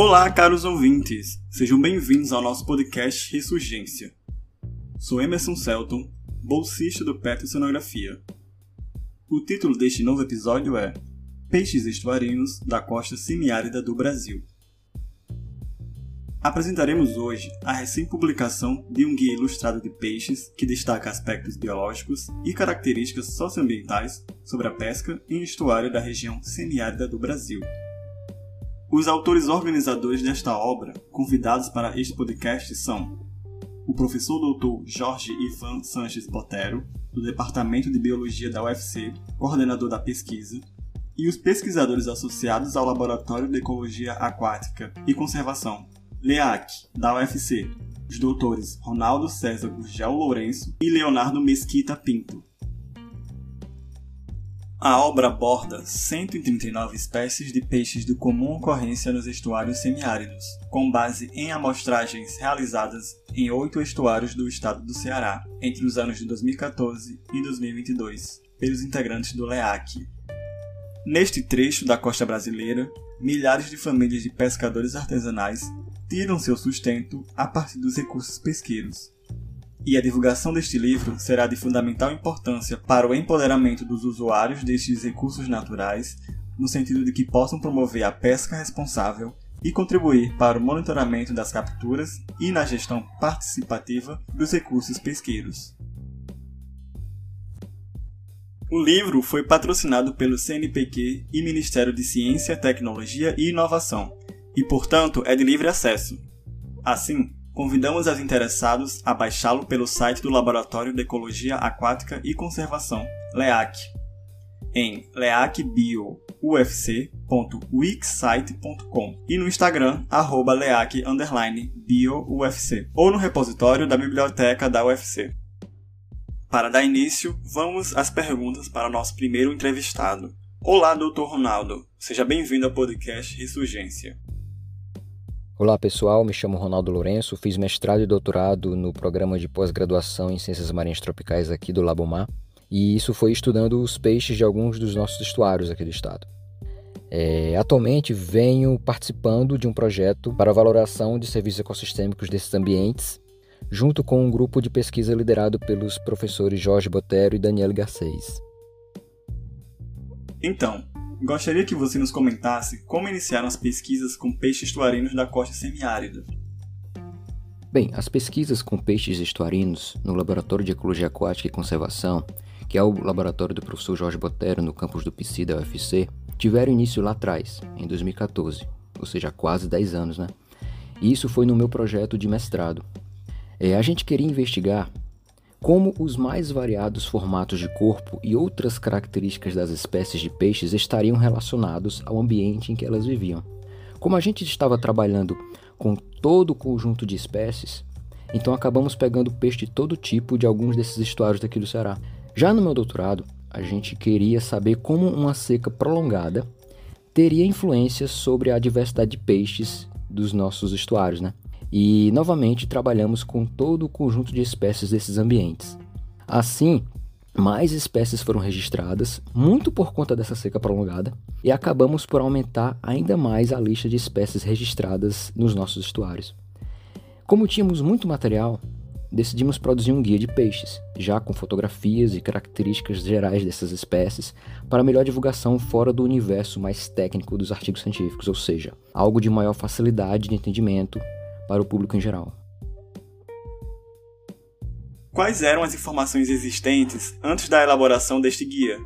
Olá, caros ouvintes! Sejam bem-vindos ao nosso podcast Ressurgência. Sou Emerson Celton, bolsista do Petro Cenografia. O título deste novo episódio é Peixes estuarinos da costa semiárida do Brasil. Apresentaremos hoje a recém-publicação de um guia ilustrado de peixes que destaca aspectos biológicos e características socioambientais sobre a pesca em estuário da região semiárida do Brasil. Os autores organizadores desta obra, convidados para este podcast, são o professor doutor Jorge Ivan Sanches Botero, do Departamento de Biologia da UFC, coordenador da pesquisa, e os pesquisadores associados ao Laboratório de Ecologia Aquática e Conservação, LEAC, da UFC, os doutores Ronaldo César Gurgel Lourenço e Leonardo Mesquita Pinto. A obra aborda 139 espécies de peixes de comum ocorrência nos estuários semiáridos, com base em amostragens realizadas em oito estuários do estado do Ceará entre os anos de 2014 e 2022, pelos integrantes do LEAC. Neste trecho da costa brasileira, milhares de famílias de pescadores artesanais tiram seu sustento a partir dos recursos pesqueiros. E a divulgação deste livro será de fundamental importância para o empoderamento dos usuários destes recursos naturais, no sentido de que possam promover a pesca responsável e contribuir para o monitoramento das capturas e na gestão participativa dos recursos pesqueiros. O livro foi patrocinado pelo CNPq e Ministério de Ciência, Tecnologia e Inovação e, portanto, é de livre acesso. Assim, convidamos os interessados a baixá-lo pelo site do Laboratório de Ecologia Aquática e Conservação, LEAC, em leacbioufc.wixsite.com e no Instagram, arroba leac_bioufc, ou no repositório da biblioteca da UFC. Para dar início, vamos às perguntas para nosso primeiro entrevistado. Olá, Dr. Ronaldo. Seja bem-vindo ao podcast Ressurgência. Olá pessoal, me chamo Ronaldo Lourenço, fiz mestrado e doutorado no programa de pós-graduação em Ciências Marinhas Tropicais aqui do Labomar, e isso foi estudando os peixes de alguns dos nossos estuários aqui do estado. É, atualmente venho participando de um projeto para valoração de serviços ecossistêmicos desses ambientes, junto com um grupo de pesquisa liderado pelos professores Jorge Botero e Daniel Garcês. Então, Gostaria que você nos comentasse como iniciaram as pesquisas com peixes estuarinos da costa semiárida. Bem, as pesquisas com peixes estuarinos no Laboratório de Ecologia Aquática e Conservação, que é o laboratório do professor Jorge Botero no campus do PC da UFC, tiveram início lá atrás, em 2014, ou seja, quase 10 anos, né? E isso foi no meu projeto de mestrado. É, a gente queria investigar como os mais variados formatos de corpo e outras características das espécies de peixes estariam relacionados ao ambiente em que elas viviam. Como a gente estava trabalhando com todo o conjunto de espécies, então acabamos pegando peixe de todo tipo de alguns desses estuários daqui do Ceará. Já no meu doutorado, a gente queria saber como uma seca prolongada teria influência sobre a diversidade de peixes dos nossos estuários, né? E novamente trabalhamos com todo o conjunto de espécies desses ambientes. Assim, mais espécies foram registradas, muito por conta dessa seca prolongada, e acabamos por aumentar ainda mais a lista de espécies registradas nos nossos estuários. Como tínhamos muito material, decidimos produzir um guia de peixes, já com fotografias e características gerais dessas espécies, para melhor divulgação fora do universo mais técnico dos artigos científicos, ou seja, algo de maior facilidade de entendimento para o público em geral. Quais eram as informações existentes antes da elaboração deste guia?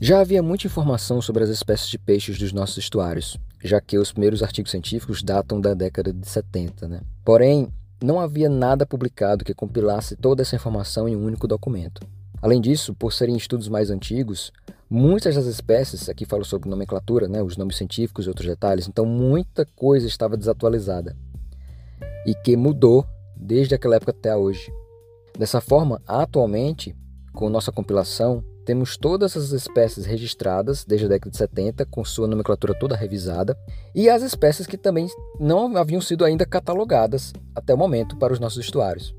Já havia muita informação sobre as espécies de peixes dos nossos estuários, já que os primeiros artigos científicos datam da década de 70, né? Porém, não havia nada publicado que compilasse toda essa informação em um único documento. Além disso, por serem estudos mais antigos, Muitas das espécies, aqui falo sobre nomenclatura, né, os nomes científicos e outros detalhes, então muita coisa estava desatualizada e que mudou desde aquela época até hoje. Dessa forma, atualmente, com nossa compilação, temos todas as espécies registradas desde a década de 70, com sua nomenclatura toda revisada, e as espécies que também não haviam sido ainda catalogadas até o momento para os nossos estuários.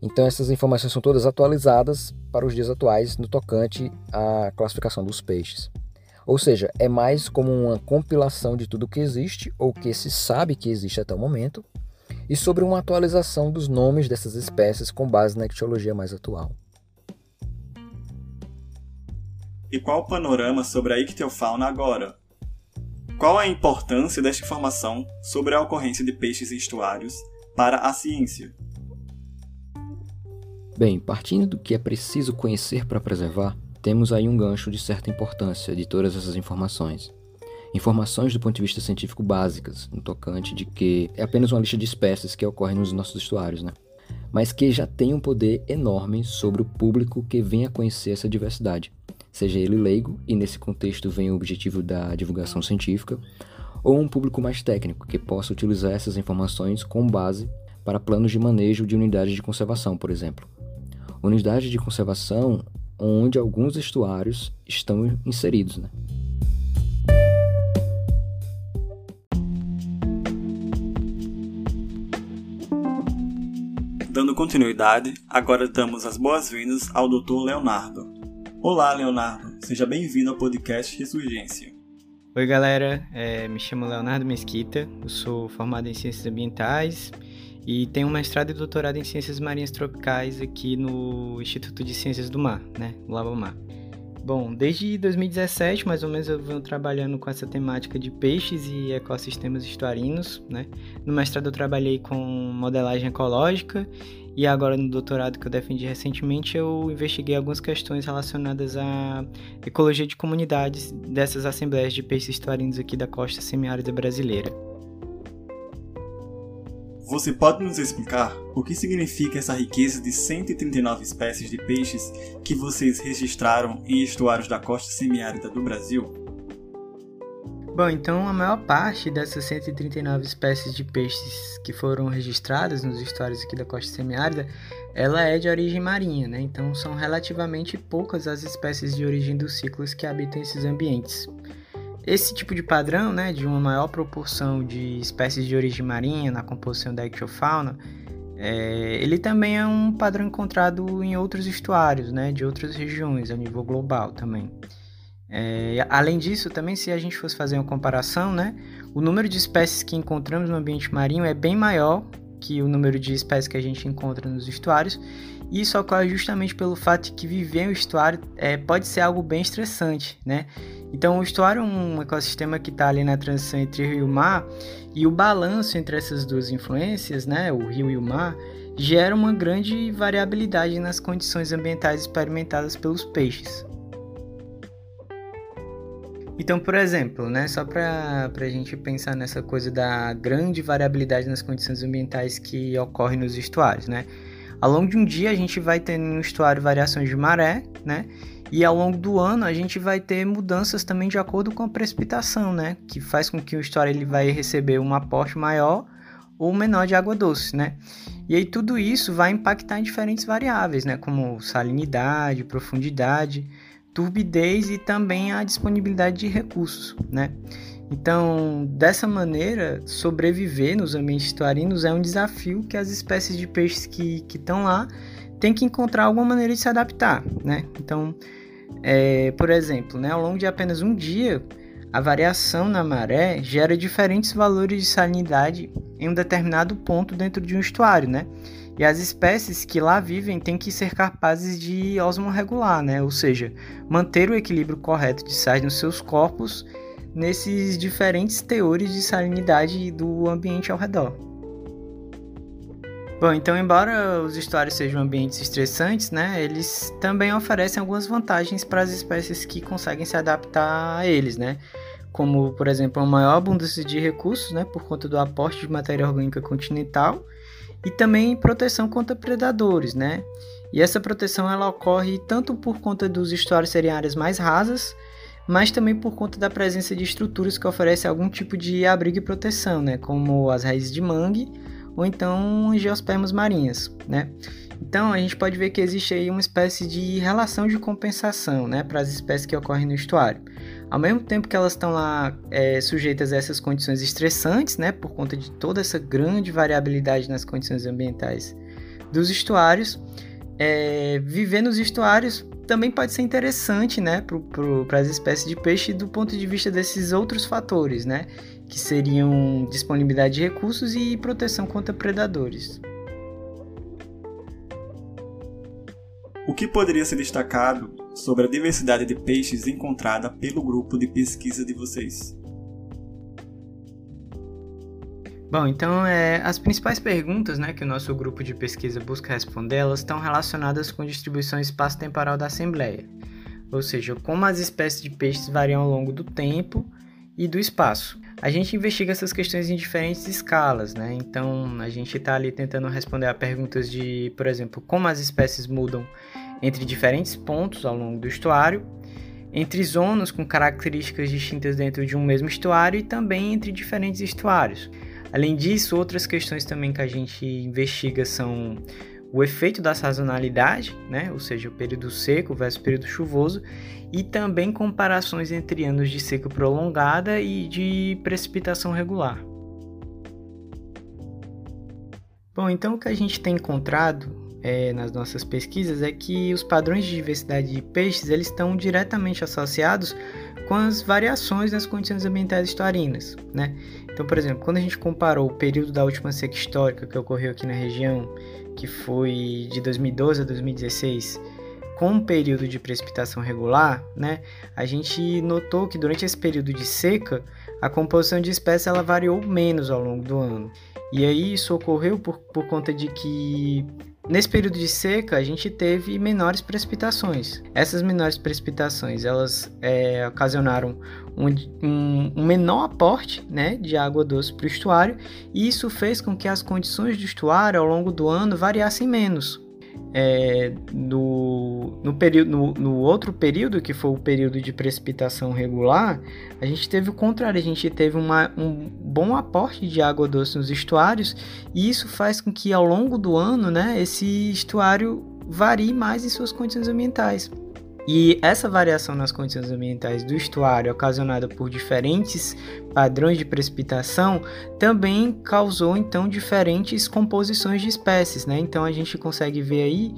Então essas informações são todas atualizadas para os dias atuais no tocante à classificação dos peixes. Ou seja, é mais como uma compilação de tudo que existe ou que se sabe que existe até o momento e sobre uma atualização dos nomes dessas espécies com base na etiologia mais atual. E qual o panorama sobre a ictiofauna agora? Qual a importância desta informação sobre a ocorrência de peixes em estuários para a ciência? Bem, partindo do que é preciso conhecer para preservar, temos aí um gancho de certa importância de todas essas informações. Informações do ponto de vista científico básicas, no tocante de que é apenas uma lista de espécies que ocorrem nos nossos estuários, né? mas que já tem um poder enorme sobre o público que vem a conhecer essa diversidade, seja ele leigo, e nesse contexto vem o objetivo da divulgação científica, ou um público mais técnico que possa utilizar essas informações com base para planos de manejo de unidades de conservação, por exemplo unidade de conservação onde alguns estuários estão inseridos. Né? Dando continuidade, agora damos as boas-vindas ao Dr. Leonardo. Olá, Leonardo. Seja bem-vindo ao podcast Ressurgência. Oi, galera. É, me chamo Leonardo Mesquita. Eu sou formado em Ciências Ambientais e tenho mestrado e doutorado em Ciências Marinhas Tropicais aqui no Instituto de Ciências do Mar, né, Labomar. Bom, desde 2017, mais ou menos, eu venho trabalhando com essa temática de peixes e ecossistemas estuarinos, né? No mestrado eu trabalhei com modelagem ecológica e agora no doutorado que eu defendi recentemente eu investiguei algumas questões relacionadas à ecologia de comunidades dessas assembleias de peixes estuarinos aqui da costa semiárida brasileira. Você pode nos explicar o que significa essa riqueza de 139 espécies de peixes que vocês registraram em estuários da costa semiárida do Brasil? Bom, então a maior parte dessas 139 espécies de peixes que foram registradas nos estuários aqui da costa semiárida, ela é de origem marinha, né? Então são relativamente poucas as espécies de origem dos ciclos que habitam esses ambientes. Esse tipo de padrão, né, de uma maior proporção de espécies de origem marinha na composição da ictiofauna, é, ele também é um padrão encontrado em outros estuários, né, de outras regiões a nível global também. É, além disso, também se a gente fosse fazer uma comparação, né, o número de espécies que encontramos no ambiente marinho é bem maior que o número de espécies que a gente encontra nos estuários, e isso ocorre justamente pelo fato de que viver em um estuário é, pode ser algo bem estressante, né? Então, o estuário é um ecossistema que está ali na transição entre rio e mar, e o balanço entre essas duas influências, né, o rio e o mar, gera uma grande variabilidade nas condições ambientais experimentadas pelos peixes. Então, por exemplo, né, só para a gente pensar nessa coisa da grande variabilidade nas condições ambientais que ocorre nos estuários, né? Ao longo de um dia a gente vai ter no estuário variações de maré, né? E ao longo do ano a gente vai ter mudanças também de acordo com a precipitação, né? Que faz com que o estuário ele vai receber um aporte maior ou menor de água doce, né? E aí tudo isso vai impactar em diferentes variáveis, né? Como salinidade, profundidade, turbidez e também a disponibilidade de recursos, né? Então, dessa maneira, sobreviver nos ambientes estuarinos é um desafio que as espécies de peixes que estão lá têm que encontrar alguma maneira de se adaptar, né? Então, é, por exemplo, né, ao longo de apenas um dia, a variação na maré gera diferentes valores de salinidade em um determinado ponto dentro de um estuário, né? E as espécies que lá vivem têm que ser capazes de osmorregular, né? Ou seja, manter o equilíbrio correto de sais nos seus corpos nesses diferentes teores de salinidade do ambiente ao redor. Bom, então, embora os estuários sejam ambientes estressantes, né, eles também oferecem algumas vantagens para as espécies que conseguem se adaptar a eles, né? Como, por exemplo, uma maior abundância de recursos, né, por conta do aporte de matéria orgânica continental, e também proteção contra predadores, né? E essa proteção ela ocorre tanto por conta dos estuários serem áreas mais rasas, mas também por conta da presença de estruturas que oferecem algum tipo de abrigo e proteção, né? Como as raízes de mangue ou então angiospermas marinhas, né? Então a gente pode ver que existe aí uma espécie de relação de compensação, né, para as espécies que ocorrem no estuário. Ao mesmo tempo que elas estão lá é, sujeitas a essas condições estressantes, né, por conta de toda essa grande variabilidade nas condições ambientais dos estuários, é, viver nos estuários também pode ser interessante, né, para as espécies de peixe do ponto de vista desses outros fatores, né, que seriam disponibilidade de recursos e proteção contra predadores. O que poderia ser destacado sobre a diversidade de peixes encontrada pelo grupo de pesquisa de vocês? Bom, então é, as principais perguntas né, que o nosso grupo de pesquisa busca responder, elas estão relacionadas com distribuição espaço-temporal da Assembleia, ou seja, como as espécies de peixes variam ao longo do tempo e do espaço. A gente investiga essas questões em diferentes escalas, né? Então a gente está ali tentando responder a perguntas de, por exemplo, como as espécies mudam entre diferentes pontos ao longo do estuário, entre zonas com características distintas dentro de um mesmo estuário e também entre diferentes estuários. Além disso, outras questões também que a gente investiga são o efeito da sazonalidade, né? ou seja, o período seco versus o período chuvoso, e também comparações entre anos de seca prolongada e de precipitação regular. Bom, então o que a gente tem encontrado é, nas nossas pesquisas é que os padrões de diversidade de peixes eles estão diretamente associados com as variações nas condições ambientais estuarinas, né? Então, por exemplo, quando a gente comparou o período da última seca histórica que ocorreu aqui na região, que foi de 2012 a 2016, com um período de precipitação regular, né, a gente notou que durante esse período de seca, a composição de espécies ela variou menos ao longo do ano. E aí isso ocorreu por, por conta de que Nesse período de seca, a gente teve menores precipitações. Essas menores precipitações, elas é, ocasionaram um, um, um, menor aporte né, de água doce para o estuário, e isso fez com que as condições do estuário ao longo do ano variassem menos é, no, no, período, no, no, outro período, que foi o período de precipitação regular, a gente teve o contrário, a gente teve uma, um bom aporte de água doce nos estuários, e isso faz com que ao longo do ano né, esse estuário varie mais em suas condições ambientais. E essa variação nas condições ambientais do estuário, ocasionada por diferentes padrões de precipitação, também causou então diferentes composições de espécies, né? Então a gente consegue ver aí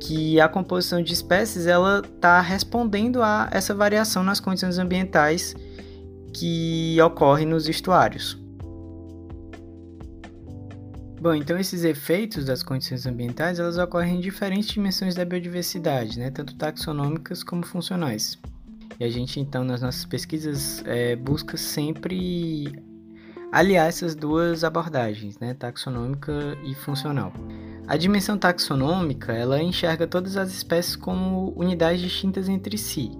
que a composição de espécies ela está respondendo a essa variação nas condições ambientais que ocorre nos estuários. Bom, então esses efeitos das condições ambientais, elas ocorrem em diferentes dimensões da biodiversidade, né? tanto taxonômicas como funcionais. E a gente, então, nas nossas pesquisas, é, busca sempre aliar essas duas abordagens, né? taxonômica e funcional. A dimensão taxonômica, ela enxerga todas as espécies como unidades distintas entre si,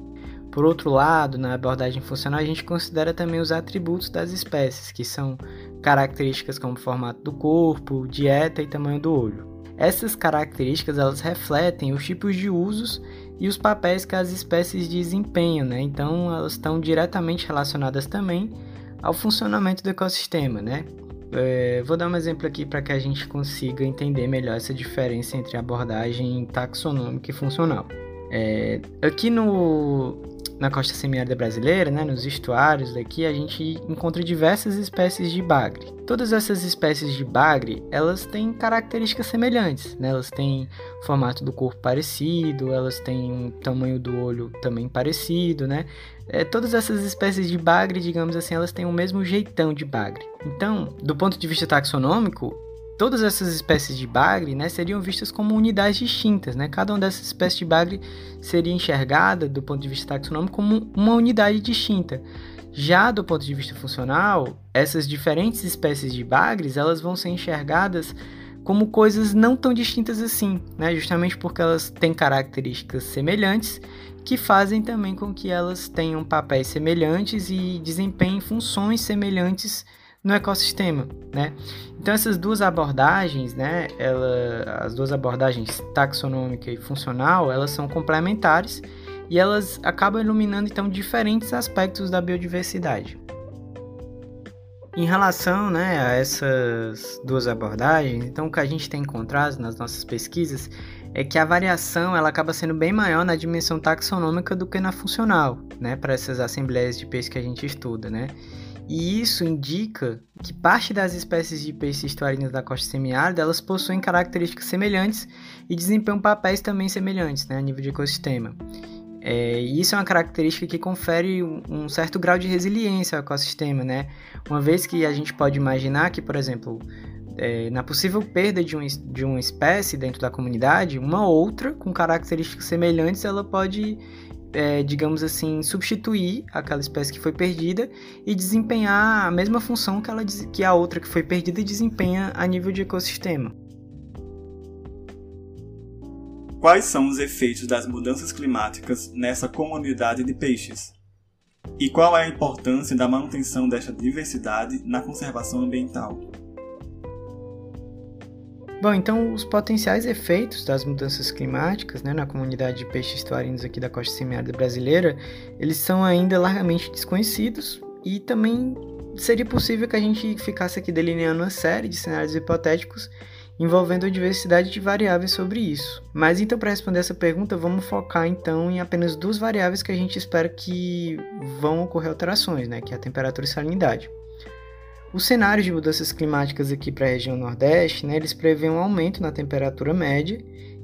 por outro lado, na abordagem funcional, a gente considera também os atributos das espécies, que são características como formato do corpo, dieta e tamanho do olho. Essas características elas refletem os tipos de usos e os papéis que as espécies desempenham, né? então elas estão diretamente relacionadas também ao funcionamento do ecossistema. Né? É, vou dar um exemplo aqui para que a gente consiga entender melhor essa diferença entre abordagem taxonômica e funcional. É, aqui no, na costa semiárida brasileira, né, nos estuários daqui, a gente encontra diversas espécies de bagre. Todas essas espécies de bagre, elas têm características semelhantes, né? Elas têm formato do corpo parecido, elas têm tamanho do olho também parecido, né? É, todas essas espécies de bagre, digamos assim, elas têm o mesmo jeitão de bagre. Então, do ponto de vista taxonômico, todas essas espécies de bagre né, seriam vistas como unidades distintas. Né? Cada uma dessas espécies de bagre seria enxergada, do ponto de vista taxonômico, como uma unidade distinta. Já do ponto de vista funcional, essas diferentes espécies de bagres elas vão ser enxergadas como coisas não tão distintas assim, né? justamente porque elas têm características semelhantes que fazem também com que elas tenham papéis semelhantes e desempenhem funções semelhantes no ecossistema, né? Então essas duas abordagens, né, ela, as duas abordagens taxonômica e funcional, elas são complementares e elas acabam iluminando então diferentes aspectos da biodiversidade. Em relação né, a essas duas abordagens, então o que a gente tem encontrado nas nossas pesquisas é que a variação ela acaba sendo bem maior na dimensão taxonômica do que na funcional, né, para essas assembleias de peixe que a gente estuda, né? E isso indica que parte das espécies de peixes estuarinos da costa semiárida elas possuem características semelhantes e desempenham papéis também semelhantes né, a nível de ecossistema. É, e isso é uma característica que confere um certo grau de resiliência ao ecossistema, né? Uma vez que a gente pode imaginar que, por exemplo, é, na possível perda de, um, de uma espécie dentro da comunidade, uma outra com características semelhantes ela pode é, digamos assim, substituir aquela espécie que foi perdida e desempenhar a mesma função que, ela, que a outra que foi perdida desempenha a nível de ecossistema. Quais são os efeitos das mudanças climáticas nessa comunidade de peixes? E qual é a importância da manutenção desta diversidade na conservação ambiental? Bom, então os potenciais efeitos das mudanças climáticas né, na comunidade de peixes estuarinos aqui da costa semiárida brasileira, eles são ainda largamente desconhecidos e também seria possível que a gente ficasse aqui delineando uma série de cenários hipotéticos envolvendo a diversidade de variáveis sobre isso. Mas então para responder essa pergunta, vamos focar então em apenas duas variáveis que a gente espera que vão ocorrer alterações, né, que é a temperatura e salinidade. Os cenários de mudanças climáticas aqui para a região Nordeste, né, eles prevêem um aumento na temperatura média,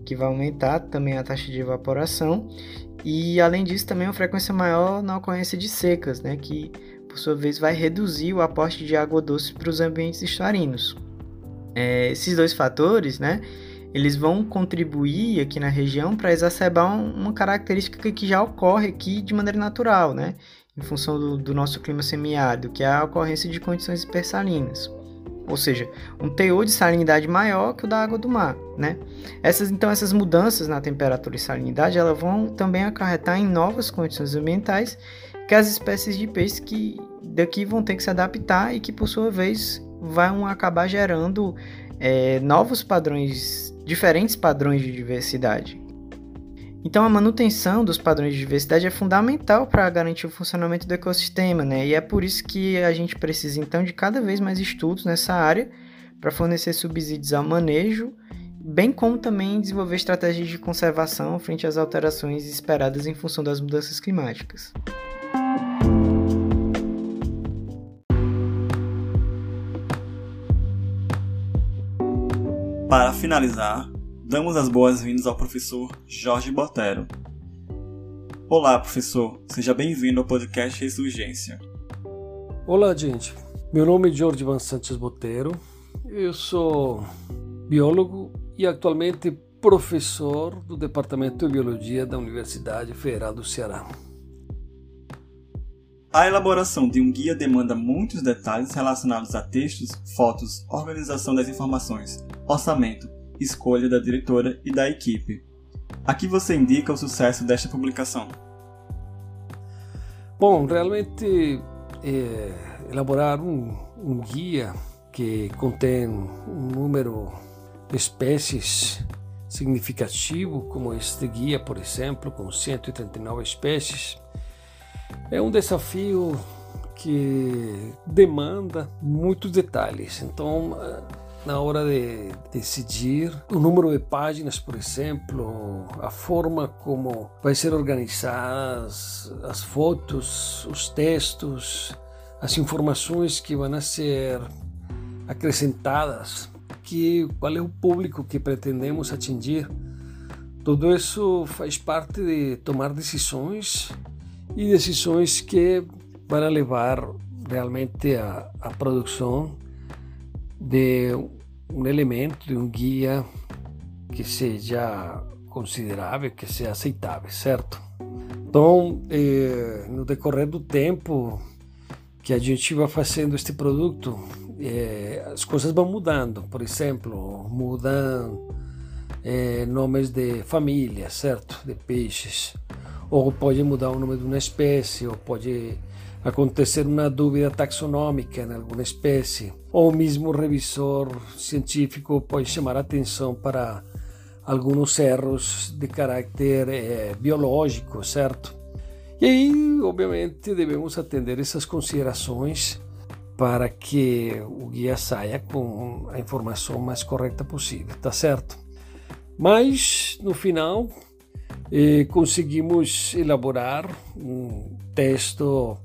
que vai aumentar também a taxa de evaporação, e além disso também uma frequência maior na ocorrência de secas, né, que por sua vez vai reduzir o aporte de água doce para os ambientes estuarinos. É, esses dois fatores, né, eles vão contribuir aqui na região para exacerbar uma característica que já ocorre aqui de maneira natural, né, em função do, do nosso clima semiárido, que é a ocorrência de condições hipersalinas. Ou seja, um teor de salinidade maior que o da água do mar, né? Essas, então, essas mudanças na temperatura e salinidade, elas vão também acarretar em novas condições ambientais que as espécies de peixes que daqui vão ter que se adaptar e que, por sua vez, vão acabar gerando é, novos padrões, diferentes padrões de diversidade. Então, a manutenção dos padrões de diversidade é fundamental para garantir o funcionamento do ecossistema, né? E é por isso que a gente precisa, então, de cada vez mais estudos nessa área para fornecer subsídios ao manejo, bem como também desenvolver estratégias de conservação frente às alterações esperadas em função das mudanças climáticas. Para finalizar, damos as boas-vindas ao professor Jorge Botero. Olá, professor. Seja bem-vindo ao podcast Ressurgência. Olá, gente. Meu nome é Jorge Van Santos Botero. Eu sou biólogo e atualmente professor do Departamento de Biologia da Universidade Federal do Ceará. A elaboração de um guia demanda muitos detalhes relacionados a textos, fotos, organização das informações, orçamento, escolha da diretora e da equipe. Aqui você indica o sucesso desta publicação. Bom, realmente é, elaborar um, um guia que contém um número de espécies significativo, como este guia, por exemplo, com 139 espécies, é um desafio que demanda muitos detalhes. Então, na hora de decidir o número de páginas, por exemplo, a forma como vai ser organizadas as fotos, os textos, as informações que vão ser acrescentadas, que qual é o público que pretendemos atingir. Tudo isso faz parte de tomar decisões e decisões que vão levar realmente à, produção de um elemento, de um guia que seja considerável, que seja aceitável, certo? Então, eh, no decorrer do tempo que a gente vai fazendo este produto, eh, as coisas vão mudando. Por exemplo, mudam eh, nomes de família, certo? De peixes. Ou pode mudar o nome de uma espécie, ou pode acontecer uma dúvida taxonômica em alguma espécie, ou mesmo o revisor científico pode chamar atenção para alguns erros de caráter eh, biológico, certo? E aí, obviamente, devemos atender essas considerações para que o guia saia com a informação mais correta possível, tá certo? Mas, no final, eh, conseguimos elaborar um texto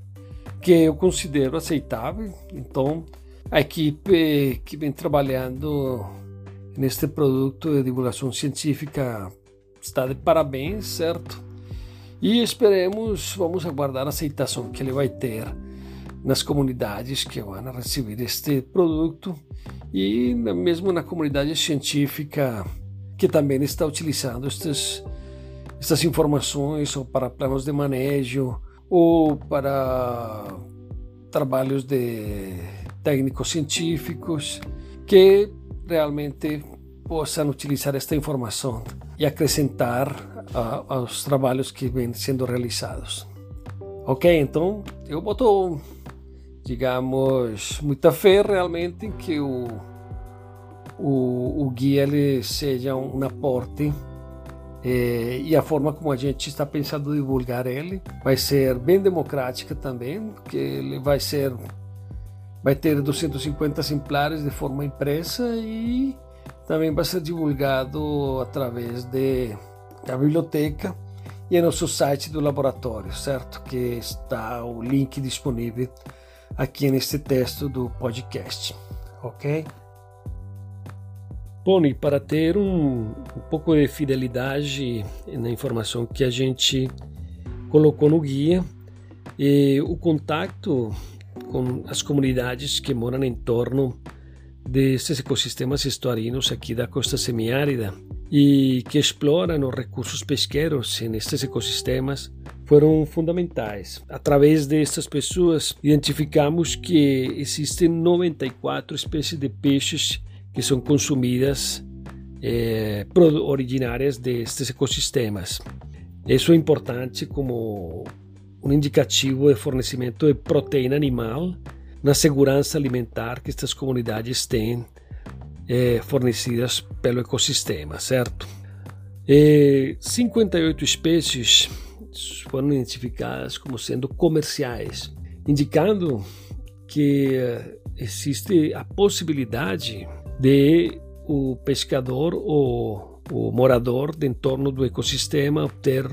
que eu considero aceitável. Então, a equipe que vem trabalhando neste produto de divulgação científica está de parabéns, certo? E esperemos, vamos aguardar a aceitação que ele vai ter nas comunidades que vão receber este produto e mesmo na comunidade científica que também está utilizando estas, estas informações ou para planos de manejo ou para trabalhos de técnicos científicos que realmente possam utilizar esta informação e acrescentar aos trabalhos que vêm sendo realizados. Ok, então eu boto, digamos, muita fé realmente em que o, o, o guia ele seja um aporte é, e a forma como a gente está pensando divulgar ele vai ser bem democrática também, porque ele vai ser vai ter 250 exemplares de forma impressa e também vai ser divulgado através de, da biblioteca e nosso site do laboratório, certo? Que está o link disponível aqui neste texto do podcast, ok? Bom, e para ter um, um pouco de fidelidade na informação que a gente colocou no guia, e o contato com as comunidades que moram em torno desses ecossistemas estuarinos aqui da costa semiárida e que exploram os recursos pesqueiros nestes ecossistemas foram fundamentais. Através destas pessoas, identificamos que existem 94 espécies de peixes que são consumidas eh, originárias destes ecossistemas. Isso é importante como um indicativo de fornecimento de proteína animal na segurança alimentar que estas comunidades têm eh, fornecidas pelo ecossistema, certo? E 58 espécies foram identificadas como sendo comerciais, indicando que existe a possibilidade de o pescador ou o morador de entorno do ecossistema obter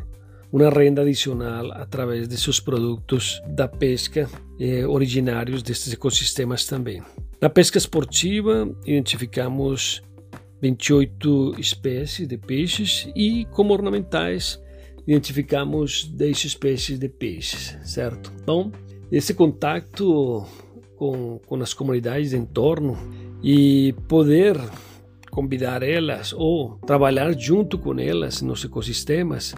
uma renda adicional através de seus produtos da pesca eh, originários destes ecossistemas também. Na pesca esportiva, identificamos 28 espécies de peixes e, como ornamentais, identificamos 10 espécies de peixes, certo? Então, esse contato com, com as comunidades de entorno e poder convidar elas ou trabalhar junto com elas nos ecossistemas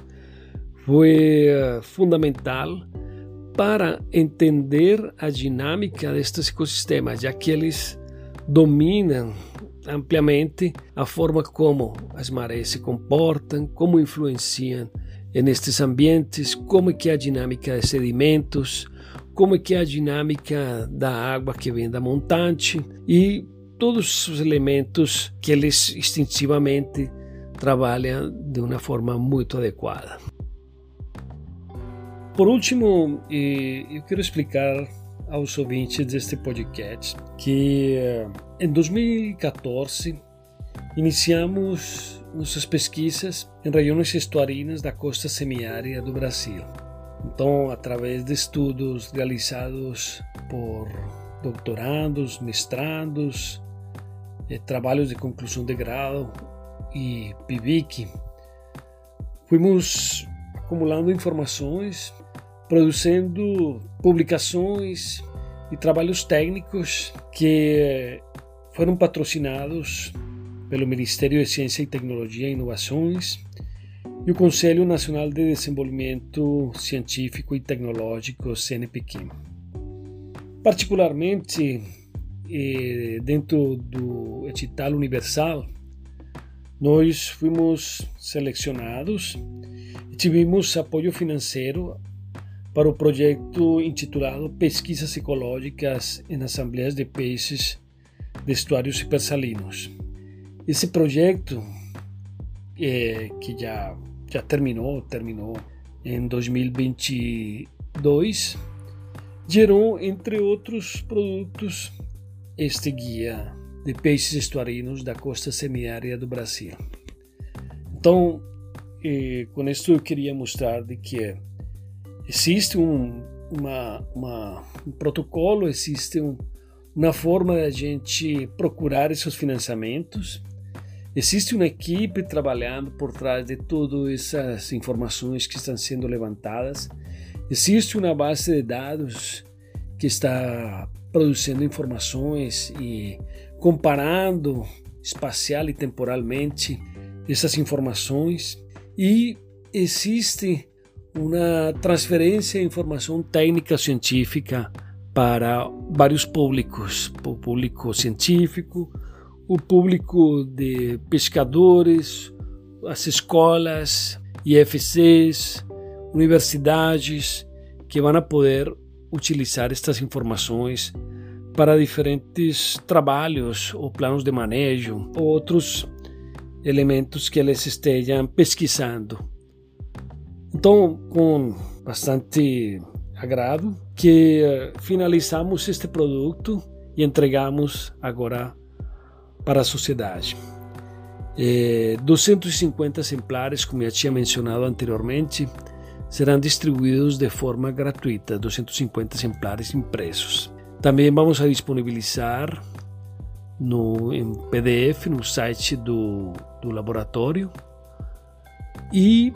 foi eh, fundamental para entender a dinâmica destes ecossistemas, já que eles dominam ampliamente a forma como as marés se comportam, como influenciam nestes ambientes, como é que é a dinâmica de sedimentos, como é que é a dinâmica da água que vem da montante e todos os elementos que eles instintivamente trabalham de uma forma muito adequada. Por último, eu quero explicar aos ouvintes deste podcast que eh, em 2014 iniciamos nossas pesquisas em regiões estuarinas da costa semiárida do Brasil. Então, através de estudos realizados por doutorandos, mestrandos, eh, trabalhos de conclusão de grau e PIBIC, fomos acumulando informações, produzindo publicações e trabalhos técnicos que foram patrocinados pelo Ministério de Ciência e Tecnologia e Inovações e o Conselho Nacional de Desenvolvimento Científico e Tecnológico, CNPq. Particularmente, dentro do edital universal, nós fomos selecionados e tivemos apoio financeiro para o projeto intitulado Pesquisas Ecológicas em Assembleias de Peixes de Estuários Hipersalinos. Esse projeto, é, que já, já terminou, terminou em 2022, gerou, entre outros produtos, este guia de peixes estuarinos da costa semiárida do Brasil. Então, eh, com isso eu queria mostrar de que existe um, uma, uma, um protocolo, existe um, uma forma de a gente procurar esses financiamentos. Existe uma equipe trabalhando por trás de todas essas informações que estão sendo levantadas. Existe uma base de dados que está produzindo informações e comparando espacial e temporalmente essas informações. E existe uma transferência de informação técnica científica para vários públicos, o público científico, o público de pescadores, as escolas, IFCs, universidades, que vão poder utilizar estas informações para diferentes trabalhos ou planos de manejo ou outros elementos que eles estejam pesquisando. Então, com bastante agrado, que eh, finalizamos este produto e entregamos agora para a sociedade. Eh, 250 exemplares, como já tinha mencionado anteriormente, serão distribuídos de forma gratuita, 250 exemplares impressos. Também vamos a disponibilizar no, em PDF no site do, do laboratório e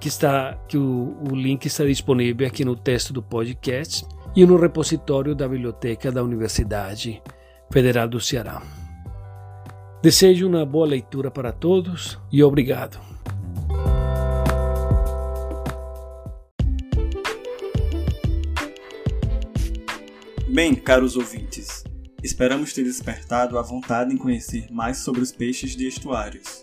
que está que o, o link está disponível aqui no texto do podcast e no repositório da biblioteca da Universidade Federal do Ceará. Desejo uma boa leitura para todos e obrigado. Bem, caros ouvintes, esperamos ter despertado a vontade em conhecer mais sobre os peixes de estuários.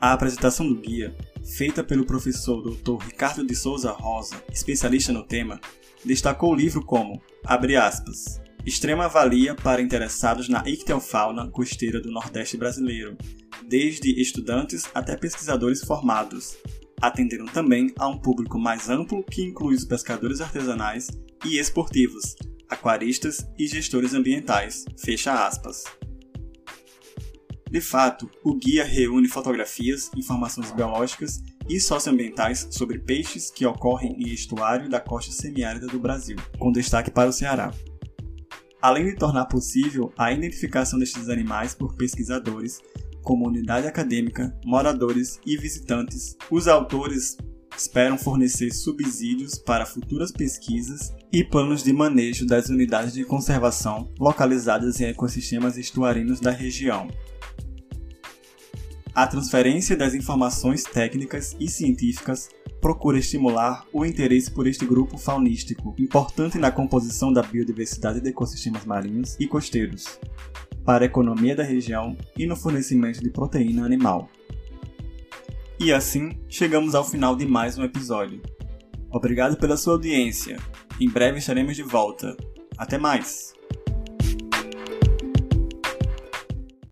A apresentação do guia feita pelo professor Dr. Ricardo de Souza Rosa, especialista no tema, destacou o livro como, abre aspas, extrema valia para interessados na ictiofauna costeira do Nordeste brasileiro, desde estudantes até pesquisadores formados, atendendo também a um público mais amplo que inclui os pescadores artesanais e esportivos, aquaristas e gestores ambientais. Fecha aspas. De fato, o guia reúne fotografias, informações biológicas e socioambientais sobre peixes que ocorrem em estuário da costa semiárida do Brasil, com destaque para o Ceará. Além de tornar possível a identificação destes animais por pesquisadores, comunidade acadêmica, moradores e visitantes, os autores esperam fornecer subsídios para futuras pesquisas e planos de manejo das unidades de conservação localizadas em ecossistemas estuarinos da região, a transferência das informações técnicas e científicas procura estimular o interesse por este grupo faunístico, importante na composição da biodiversidade de ecossistemas marinhos e costeiros, para a economia da região e no fornecimento de proteína animal. E assim, chegamos ao final de mais um episódio. Obrigado pela sua audiência. Em breve estaremos de volta. Até mais!